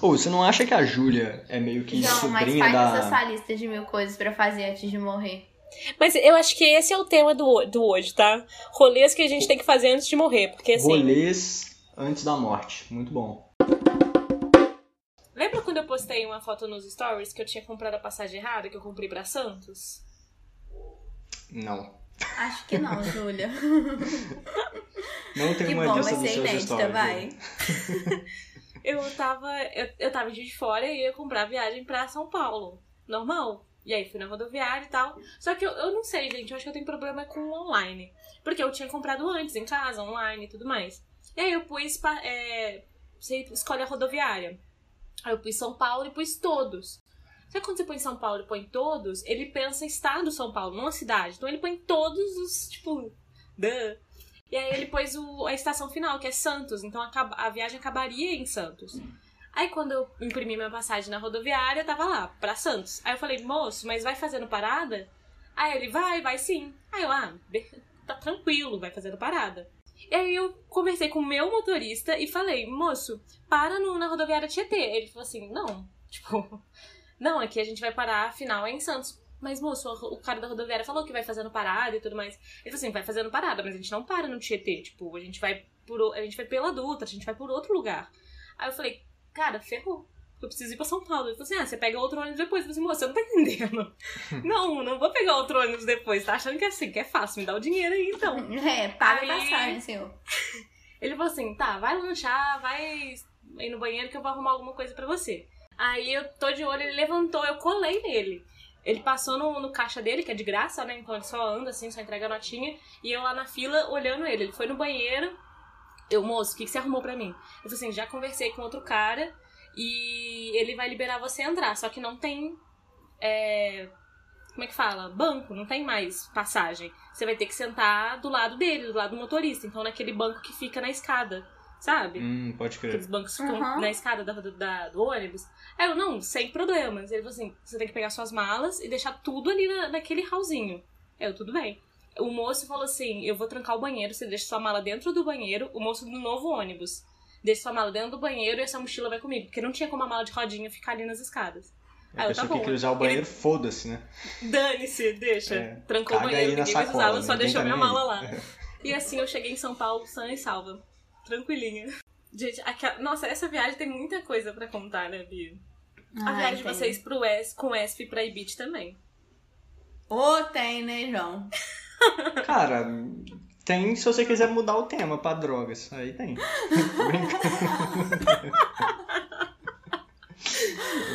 Pô, você não acha que a Júlia é meio que Não, mas sobrinha faz da. essa lista de mil coisas pra fazer antes de morrer. Mas eu acho que esse é o tema do, do hoje, tá? Rolês que a gente tem que fazer antes de morrer. Porque assim. Rolês antes da morte. Muito bom. Lembra quando eu postei uma foto nos stories que eu tinha comprado a passagem errada, que eu comprei pra Santos? Não. Acho que não, Júlia. Não tem Que uma bom, lista vai dos ser seus inédita, stories. vai. Eu tava. Eu, eu tava de fora e ia comprar viagem pra São Paulo. Normal. E aí fui na rodoviária e tal. Só que eu, eu não sei, gente. Eu acho que eu tenho problema com o online. Porque eu tinha comprado antes, em casa, online e tudo mais. E aí eu pus. É, você escolhe a rodoviária. Aí eu pus São Paulo e pus todos. Só que quando você põe São Paulo e põe todos, ele pensa em estado São Paulo, não a cidade. Então ele põe todos os, tipo, duh. E aí ele pôs o- a estação final, que é Santos. Então acaba- a viagem acabaria em Santos. Aí quando eu imprimi minha passagem na rodoviária, tava lá, pra Santos. Aí eu falei, moço, mas vai fazendo parada? Aí ele, vai, vai sim. Aí eu, ah, tá tranquilo, vai fazendo parada. E aí eu conversei com o meu motorista e falei, moço, para no- na rodoviária Tietê. Ele falou assim, não, tipo, não, aqui a gente vai parar, afinal é em Santos. Mas, moço, o cara da rodoviária falou que vai fazendo parada e tudo mais. Ele falou assim, vai fazendo parada, mas a gente não para no Tietê. Tipo, a gente vai por, a gente vai pela Dutra, a gente vai por outro lugar. Aí eu falei, cara, ferrou. Eu preciso ir pra São Paulo. Ele falou assim, ah, você pega outro ônibus depois. Eu falei assim, moço, você não tá entendendo. não, não vou pegar outro ônibus depois. Tá achando que é assim, que é fácil. Me dá o dinheiro aí, então. É, paga Aí- passagem, senhor. Ele falou assim: tá, vai lanchar, vai ir no banheiro que eu vou arrumar alguma coisa pra você. Aí eu tô de olho, ele levantou, eu colei nele. Ele passou no, no caixa dele, que é de graça, né? Então ele só anda assim, só entrega a notinha. E eu lá na fila olhando ele. Ele foi no banheiro. Eu, moço, o que, que você arrumou pra mim? Ele falou assim: já conversei com outro cara e ele vai liberar você entrar. Só que não tem. é, como é que fala? Banco, não tem mais passagem. Você vai ter que sentar do lado dele, do lado do motorista. Então naquele banco que fica na escada, sabe? Hum, pode crer. Aqueles bancos que ficam Uhum. na escada da, da- do ônibus. Aí eu, não, sem problemas. Ele falou assim: você tem que pegar suas malas e deixar tudo ali na, naquele hallzinho. Eu, tudo bem. O moço falou assim: eu vou trancar o banheiro, você deixa sua mala dentro do banheiro, o moço do novo ônibus. Deixa sua mala dentro do banheiro e essa mochila vai comigo. Porque não tinha como a mala de rodinha ficar ali nas escadas. A Aí eu, tá que bom. quer usar o banheiro, foda-se, né? Dane-se, deixa. É, Trancou o banheiro, ninguém mais sacola, usava, só ninguém deixou tá minha mala lá. E assim eu cheguei em São Paulo sã e salva. Tranquilinha. Gente, aquela... nossa, essa viagem tem muita coisa pra contar, né, Bia? A Ai, viagem de vocês pro ES, com ESP pra Ibit também. Ô, tem, né, João? Cara, tem se você quiser mudar o tema pra drogas. Aí tem. Brincando.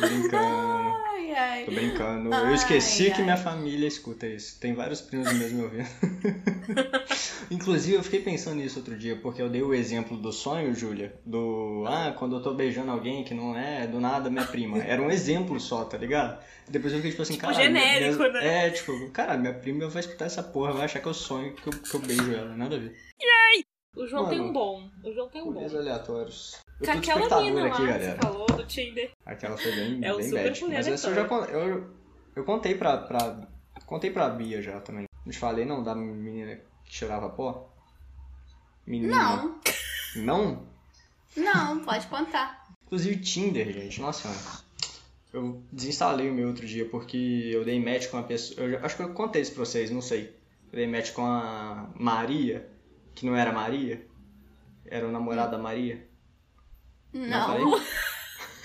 Brincando. Ai. Tô brincando. Eu Ai, esqueci que ai. minha família escuta isso. Tem vários primos meus me ouvindo. Inclusive, eu fiquei pensando nisso outro dia, porque eu dei o exemplo do sonho, Júlia. Do, ah, quando eu tô beijando alguém que não é do nada minha prima. Era um exemplo só, tá ligado? Depois eu fiquei tipo assim, Tipo, cara. genérico, né? É, tipo, cara, minha prima vai escutar essa porra, vai achar que eu sonho que eu, que eu beijo ela. Nada a ver. O João Mano, tem um bom. O João tem um bom. Aleatórios. Eu Com aquela mina lá aqui, que galera. você falou do Tinder. Aquela foi bem, É o bem super bad. Mas essa eu já eu, eu contei pra, pra. Contei pra Bia já também. Não te falei não da menina que cheirava pó? Menina. Não, Não? não, pode contar. Inclusive Tinder, gente. Nossa senhora. Eu desinstalei o meu outro dia porque eu dei match com uma pessoa. Eu já- acho que eu contei isso pra vocês, não sei. Eu dei match com a Maria, que não era Maria. Era o namorado da Maria. Não. falei?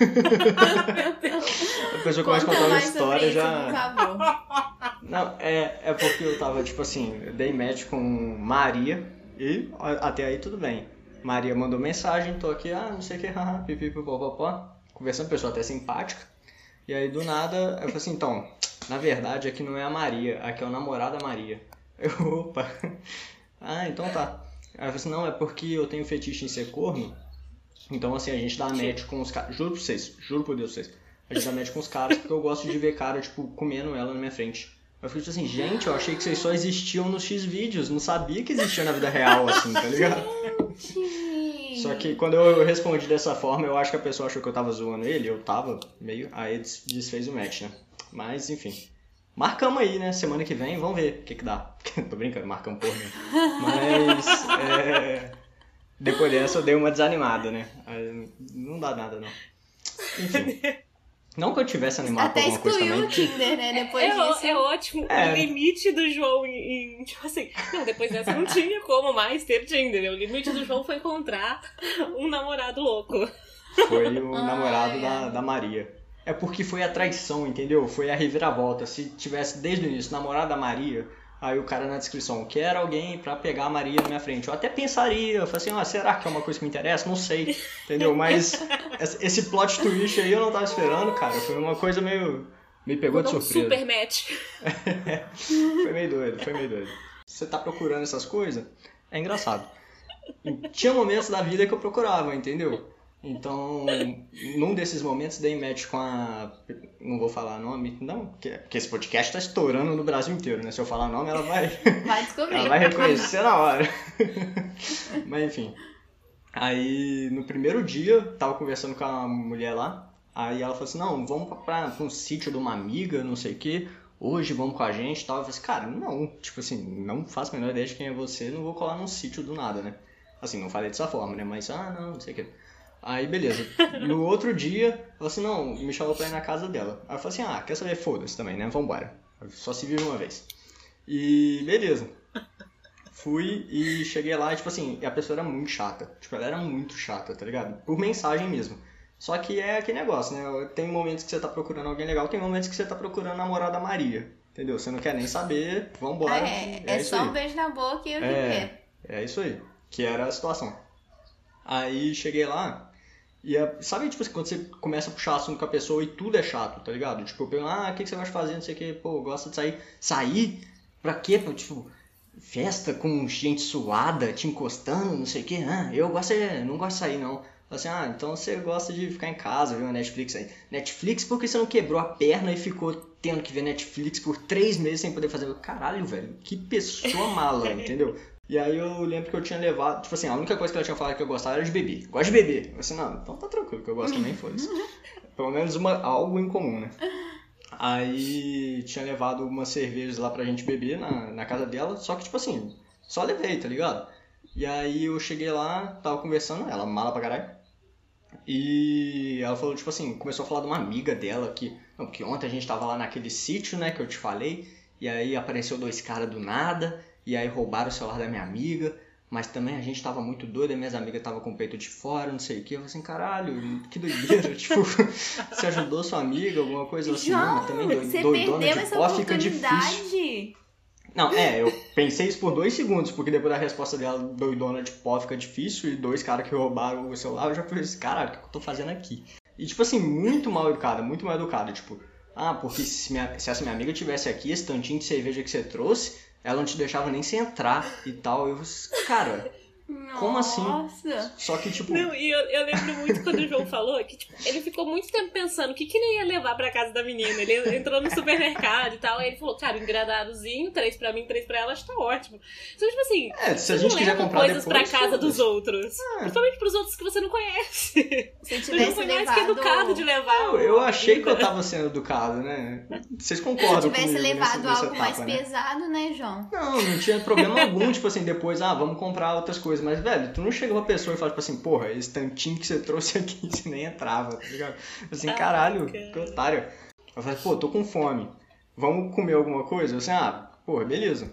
Meu Deus. A pessoa começa a Conta contar uma história isso, já. Não, é, é porque eu tava, tipo assim, eu dei match com Maria e até aí tudo bem. Maria mandou mensagem, tô aqui, ah, não sei o que, haha, pipi, popopó, conversando, pessoa até simpática. E aí do nada, eu falei assim, então, na verdade aqui não é a Maria, aqui é o namorado da Maria. Eu, opa, ah, então tá. Aí eu falei assim, não, é porque eu tenho fetiche em ser corno, então assim, a gente dá match com os caras, juro pra vocês, juro por Deus pra vocês, a gente dá match com os caras porque eu gosto de ver cara, tipo, comendo ela na minha frente. Eu fiquei tipo assim, gente, eu achei que vocês só existiam nos X-Vídeos, não sabia que existia na vida real, assim, tá ligado? Gente. Só que quando eu respondi dessa forma, eu acho que a pessoa achou que eu tava zoando ele, eu tava meio, aí des- desfez o match, né? Mas, enfim. Marcamos aí, né? Semana que vem, vamos ver o que que dá. Tô brincando, marcamos porra. Mas, é... Depois dessa eu dei uma desanimada, né? Não dá nada, não. Enfim. Não que eu tivesse animado Até com alguma coisa excluiu também. o Tinder, né? Depois É, disso. é ótimo É. o limite do João em, Tipo assim, não, depois dessa não tinha como mais ter Tinder. né? O limite do João foi encontrar um namorado louco. Foi o Ai, namorado da, ai. da Maria. É porque foi a traição, entendeu? Foi a reviravolta. Se tivesse desde o início namorado da Maria, aí o cara na descrição, quer alguém pra pegar a Maria na minha frente. Eu até pensaria, eu falei assim, ah, será que é uma coisa que me interessa? Não sei, entendeu? Mas esse plot twist aí eu não tava esperando, cara. Foi uma coisa meio. Me pegou de um surpresa. super match. Foi meio doido, foi meio doido. Você tá procurando essas coisas, é engraçado. Tinha momentos da vida que eu procurava, entendeu? Então, num desses momentos dei match com a. Não vou falar nome, não, porque porque esse podcast tá estourando no Brasil inteiro, né? Se eu falar nome, ela vai. Vai descobrir. Ela vai reconhecer na hora. Mas enfim. Aí no primeiro dia, tava conversando com a mulher lá. Aí ela falou assim: Não, vamos pra, pra um sítio de uma amiga, não sei o que. Hoje vamos com a gente e tal. Eu falei assim: Cara, não. Tipo assim, não faço a menor ideia de quem é você. Não vou colar num sítio do nada, né? Assim, não falei dessa forma, né? Mas, ah, não, não sei o que. Aí, beleza. No outro dia, ela falou assim: Não, me chamou pra ir na casa dela. Aí eu falei assim: Ah, quer saber? Foda-se também, né? Vambora. Só se vive uma vez. E beleza. Fui e cheguei lá, e, tipo assim, a pessoa era muito chata. Tipo, ela era muito chata, tá ligado? Por mensagem mesmo. Só que é aquele negócio, né? Tem momentos que você tá procurando alguém legal, tem momentos que você tá procurando a namorada Maria. Entendeu? Você não quer nem saber, vambora. Ah, é, é isso só aí. um beijo na boca e o que É, quer. é isso aí. Que era a situação. Aí cheguei lá e a- sabe, tipo assim, quando você começa a puxar assunto com a pessoa e tudo é chato, tá ligado? Tipo, eu pergunto, ah, o que que você gosta de fazer, não sei o que, pô, gosta de sair. Sair? Pra quê? Pra, tipo, festa com gente suada, te encostando, não sei o que. Ah, eu gosto de, não gosto de sair, não. Assim, ah, então você gosta de ficar em casa, ver uma Netflix aí. Netflix porque você não quebrou a perna e ficou tendo que ver Netflix por três meses sem poder fazer. Caralho, velho, que pessoa mala, entendeu? E aí eu lembro que eu tinha levado, tipo assim, a única coisa que ela tinha falado que eu gostava era de beber. Gosto de beber. Eu assim, não, então tá tranquilo, que eu gosto também, foda-se. Pelo menos uma, algo em comum, né? Aí tinha levado umas cervejas lá pra gente beber na, na casa dela, só que tipo assim, só levei, tá ligado? E aí eu cheguei lá, tava conversando, ela mala pra caralho. E ela falou, tipo assim, começou a falar de uma amiga dela que. Não, porque ontem a gente tava lá naquele sítio, né, que eu te falei, e aí apareceu dois caras do nada, e aí roubaram o celular da minha amiga, mas também a gente tava muito doido, e minhas amigas tava com o peito de fora, não sei o que. Eu falei assim, caralho, que doideira, tipo, você ajudou sua amiga, alguma coisa assim, não, mas também você doidona perdeu de essa pó fica difícil. oportunidade. Não, é, eu pensei isso por dois segundos, porque depois da resposta dela, doidona de pó fica difícil, e dois caras que roubaram o celular, eu já falei assim, caralho, o que eu tô fazendo aqui? E tipo assim, muito mal educada, muito mal educada, tipo, ah, porque se, minha- se essa minha amiga tivesse aqui, esse tantinho de cerveja que você trouxe, ela não te deixava nem você entrar e tal. Eu, cara, Como assim? Nossa. só que tipo, Não, e eu, eu lembro muito quando o João falou que tipo, ele ficou muito tempo pensando o que, que ele ia levar pra casa da menina. Ele entrou no supermercado e tal, aí ele falou, cara, um engradadozinho, três pra mim, três pra ela, acho que tá ótimo. Então, tipo assim, é, se a você gente não quiser leva comprar coisas depois, pra casa dos outros. Principalmente pros outros que você não conhece. Se Você não tivesse foi mais levado... que educado de levar. Eu, eu achei que eu tava sendo educado, né? Vocês Se concordam tivesse comigo levado nessa, nessa algo etapa, mais né? pesado, né, João? Não, não tinha problema algum, tipo assim, depois, ah, vamos comprar outras coisas. Mas, velho, tu não chega pra pessoa e fala, tipo assim, porra, esse tantinho que você trouxe aqui, você nem entrava, tá ligado? Assim, Ah, caralho, cara. que otário. Eu falei, pô, tô com fome. Vamos comer alguma coisa? Eu assim, ah, porra, beleza.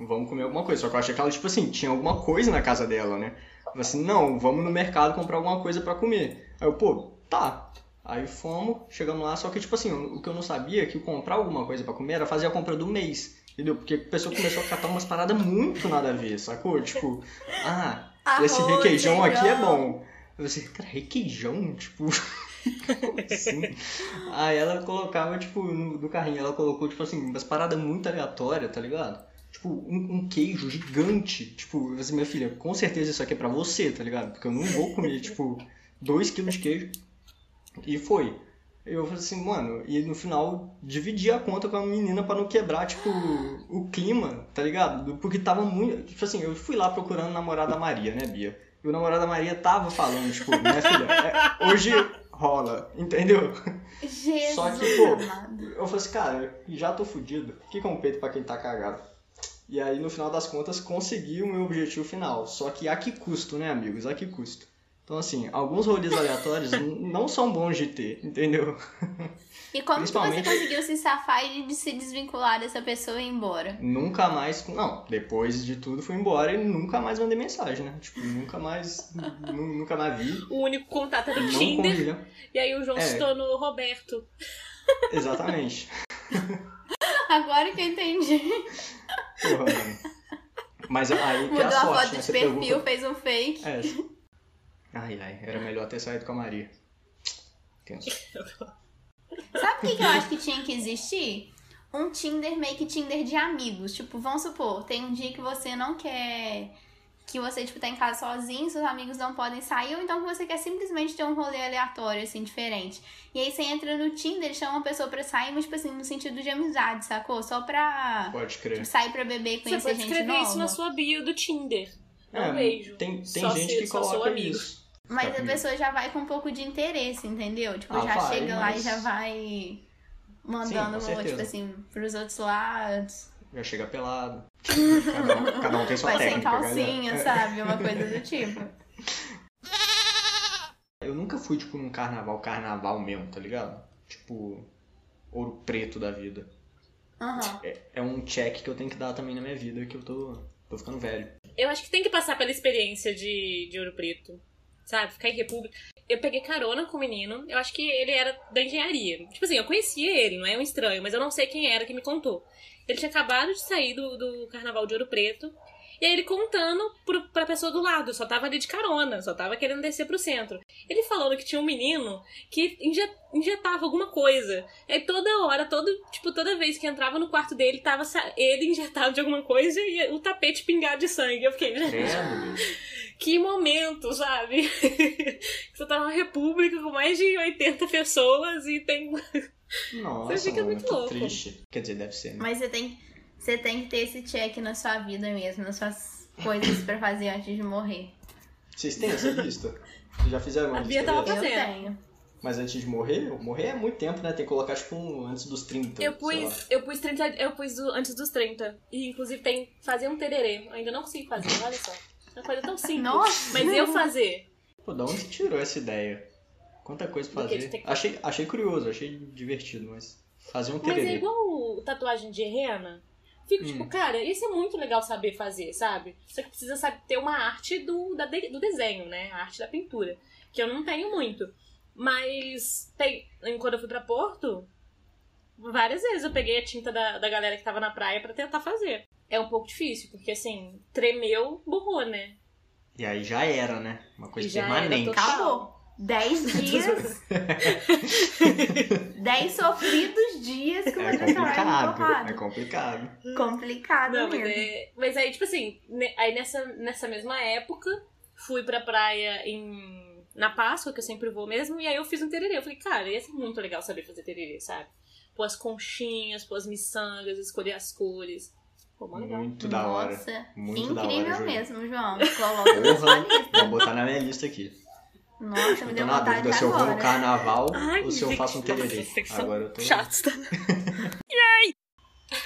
Vamos comer alguma coisa. Só que eu achei que ela, tipo assim, tinha alguma coisa na casa dela, né? Eu falei assim, não, vamos no mercado comprar alguma coisa pra comer. Aí eu, pô, tá. Aí fomos, chegamos lá, só que, tipo assim, o que eu não sabia é que comprar alguma coisa pra comer era fazer a compra do mês. Entendeu? Porque a pessoa começou a catar umas paradas muito nada a ver, sacou? Tipo, ah, esse Arroz, requeijão aqui é bom. Eu assim, cara, requeijão? Tipo, como assim? Aí ela colocava, tipo, no, do carrinho, ela colocou, tipo assim, umas paradas muito aleatórias, tá ligado? Tipo, um, um queijo gigante. Tipo, eu assim, minha filha, com certeza isso aqui é pra você, tá ligado? Porque eu não vou comer, tipo, 2 quilos de queijo. E foi. Eu falei assim, mano, e no final dividi a conta com a menina pra não quebrar, tipo, o clima, tá ligado? Porque tava muito. Tipo assim, eu fui lá procurando o namorado da Maria, né, Bia? E o namorado da Maria tava falando, tipo, minha filha, é, hoje rola, entendeu? Jesus Só que, pô, amado. eu falei assim, cara, já tô fudido. Fica um peito pra quem tá cagado. E aí, no final das contas, consegui o meu objetivo final. Só que a que custo, né, amigos? A que custo? Então, assim, alguns rolês aleatórios não são bons de ter, entendeu? E como que você Principalmente- conseguiu se safar e de se desvincular dessa pessoa e ir embora? Nunca mais. Não, depois de tudo fui embora e nunca mais mandei mensagem, né? Tipo, nunca mais. nu- nunca mais vi. O único contato era o Não Tinder. E aí o João É. se tornou Roberto. Exatamente. Agora que eu entendi. Porra, mano. Mas aí que é Mudou a a sorte, foto né? de Você perfil, pergunta. fez um fake. É. Ai, ai, era melhor ter saído com a Maria. Tenso. Sabe o que, que eu acho que tinha que existir? Um Tinder meio que Tinder de amigos. Tipo, vamos supor, tem um dia que você não quer. Que você, tipo, tá em casa sozinho, seus amigos não podem sair, ou então que você quer simplesmente ter um rolê aleatório, assim, diferente. E aí você entra no Tinder e chama uma pessoa pra sair, mas, tipo assim, no sentido de amizade, sacou? Só pra Pode crer. tipo, sair pra beber e Você conhecer pode gente escrever nova. isso na sua bio do Tinder. É, beijo. Tem, tem gente que coloca amigo. isso. Mas Tá a pessoa já vai com um pouco de interesse, entendeu? Tipo, Ah, já vai, chega lá e mas- já vai mandando, Sim, tipo assim, pros outros lados. Já chega pelado. Cada um, cada um tem sua Vai sem técnica, calcinha, galera. sabe? Uma coisa do tipo. Eu nunca fui, tipo, num carnaval, carnaval mesmo, tá ligado? Tipo, ouro preto da vida. Aham. É, é um check que eu tenho que dar também na minha vida, que eu tô, tô ficando velho. Eu acho que tem que passar pela experiência de, de Ouro Preto. Sabe? Ficar em República. Eu peguei carona com o menino. Eu acho que ele era da engenharia. Tipo assim, eu conhecia ele, não é um estranho, mas eu não sei quem era que me contou. Ele tinha acabado de sair do, do carnaval de Ouro Preto. E aí ele contando pro, pra pessoa do lado. Só tava ali de carona, só tava querendo descer pro centro. Ele falando que tinha um menino que inje- injetava alguma coisa. Aí toda hora, todo, tipo, toda vez que entrava no quarto dele, tava ele injetado de alguma coisa e o tapete pingado de sangue. Eu fiquei, gente, bicho. que momento, sabe? Você tá numa república com mais de 80 pessoas e tem. Nossa, fica mano, muito louco. triste. Quer dizer, deve ser, né? Mas você tem, você tem que ter esse check na sua vida mesmo, nas suas coisas pra fazer antes de morrer. Vocês têm essa lista? Vocês já fizeram uma A Bia lista tava dessa? Eu Fazendo. tenho. Mas antes de morrer, morrer é muito tempo, né? Tem que colocar, tipo, um antes dos 30. Eu pus, eu pus 30, eu pus o- antes dos 30. E inclusive tem fazer um tererê. Eu ainda não consigo fazer, olha só. É uma coisa tão simples. Nossa! Mas eu fazer. Pô, da onde você tirou essa ideia? Quanta coisa pra que fazer. que- Achei, achei curioso, achei divertido, mas fazer um Mas é tererê. igual tatuagem de rena. Fico Hum. tipo, cara, isso é muito legal saber fazer, sabe? Só que precisa saber ter uma arte do, da de- do desenho, né? A arte da pintura. Que eu não tenho muito. Mas tem, quando eu fui pra Porto, várias vezes eu peguei a tinta da, da galera que tava na praia pra tentar fazer. É um pouco difícil, porque assim, tremeu, borrou, né? E aí já era, né? Uma coisa já permanente. Acabou. Dez dias. Dez sofridos dias com uma É complicado, é complicado. Complicado Não, mas, mesmo. é- mas aí, tipo assim, aí nessa, nessa mesma época, fui pra praia em, na Páscoa, que eu sempre vou mesmo, e aí eu fiz um tererê. Eu falei, cara, ia ser muito legal saber fazer tererê, sabe? Pôr as conchinhas, pôr as miçangas, escolher as cores. Pô. Muito da hora. Nossa, Muito da hora, incrível mesmo, João. Coloca na sua lista. vou botar na minha lista aqui. Nossa, me deu na vontade dúvida se eu vou no carnaval Ai, ou se eu gente, faço um tererê. são Agora eu tô. Chatos, tá?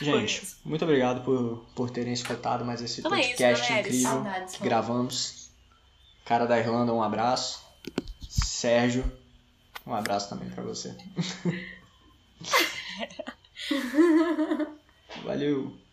Gente, muito obrigado por, por terem escutado mais esse Então é isso, podcast incrível Saudades, que gravamos. Cara da Irlanda, um abraço. Sérgio, um abraço também pra você. Valeu.